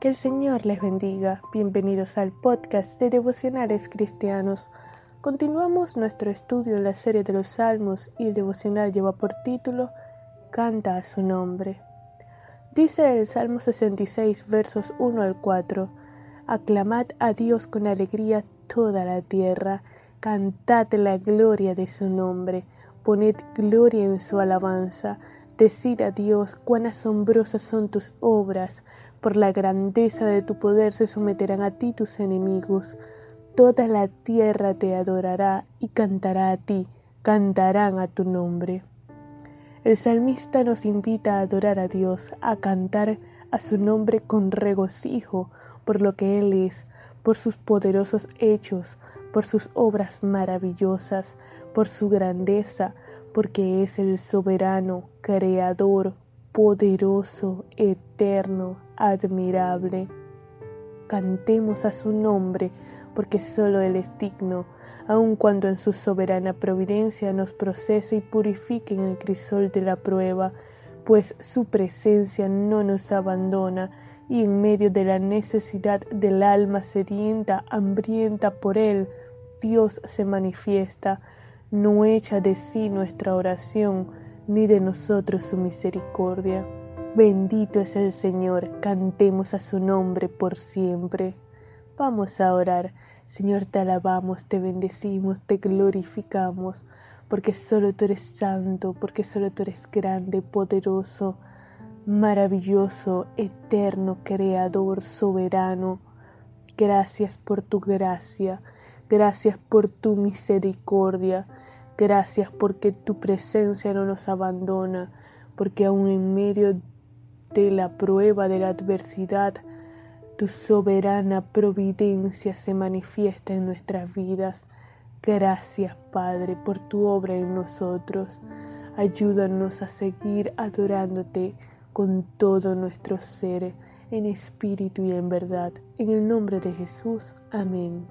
Que el Señor les bendiga. Bienvenidos al podcast de Devocionales Cristianos. Continuamos nuestro estudio en la serie de los Salmos y el devocional lleva por título Canta a su nombre. Dice el Salmo 66, versos 1 al 4. Aclamad a Dios con alegría toda la tierra, cantad la gloria de su nombre, poned gloria en su alabanza, decid a Dios cuán asombrosas son tus obras, por la grandeza de tu poder se someterán a ti tus enemigos. Toda la tierra te adorará y cantará a ti, cantarán a tu nombre. El salmista nos invita a adorar a Dios, a cantar a su nombre con regocijo por lo que Él es, por sus poderosos hechos, por sus obras maravillosas, por su grandeza, porque es el soberano, creador, poderoso, eterno, admirable. Cantemos a su nombre, porque solo Él es digno, aun cuando en su soberana providencia nos procese y purifique en el crisol de la prueba, pues su presencia no nos abandona, y en medio de la necesidad del alma sedienta, hambrienta por Él, Dios se manifiesta, no echa de sí nuestra oración, ni de nosotros su misericordia. Bendito es el Señor, cantemos a su nombre por siempre. Vamos a orar. Señor, te alabamos, te bendecimos, te glorificamos, porque solo tú eres santo, porque solo tú eres grande, poderoso, maravilloso, eterno, creador, soberano. Gracias por tu gracia, gracias por tu misericordia, gracias porque tu presencia no nos abandona, porque aun en medio de la prueba, de la adversidad, tu soberana providencia se manifiesta en nuestras vidas. Gracias, Padre, por tu obra en nosotros. Ayúdanos a seguir adorándote con todo nuestro ser, en espíritu y en verdad. En el nombre de Jesús. Amén.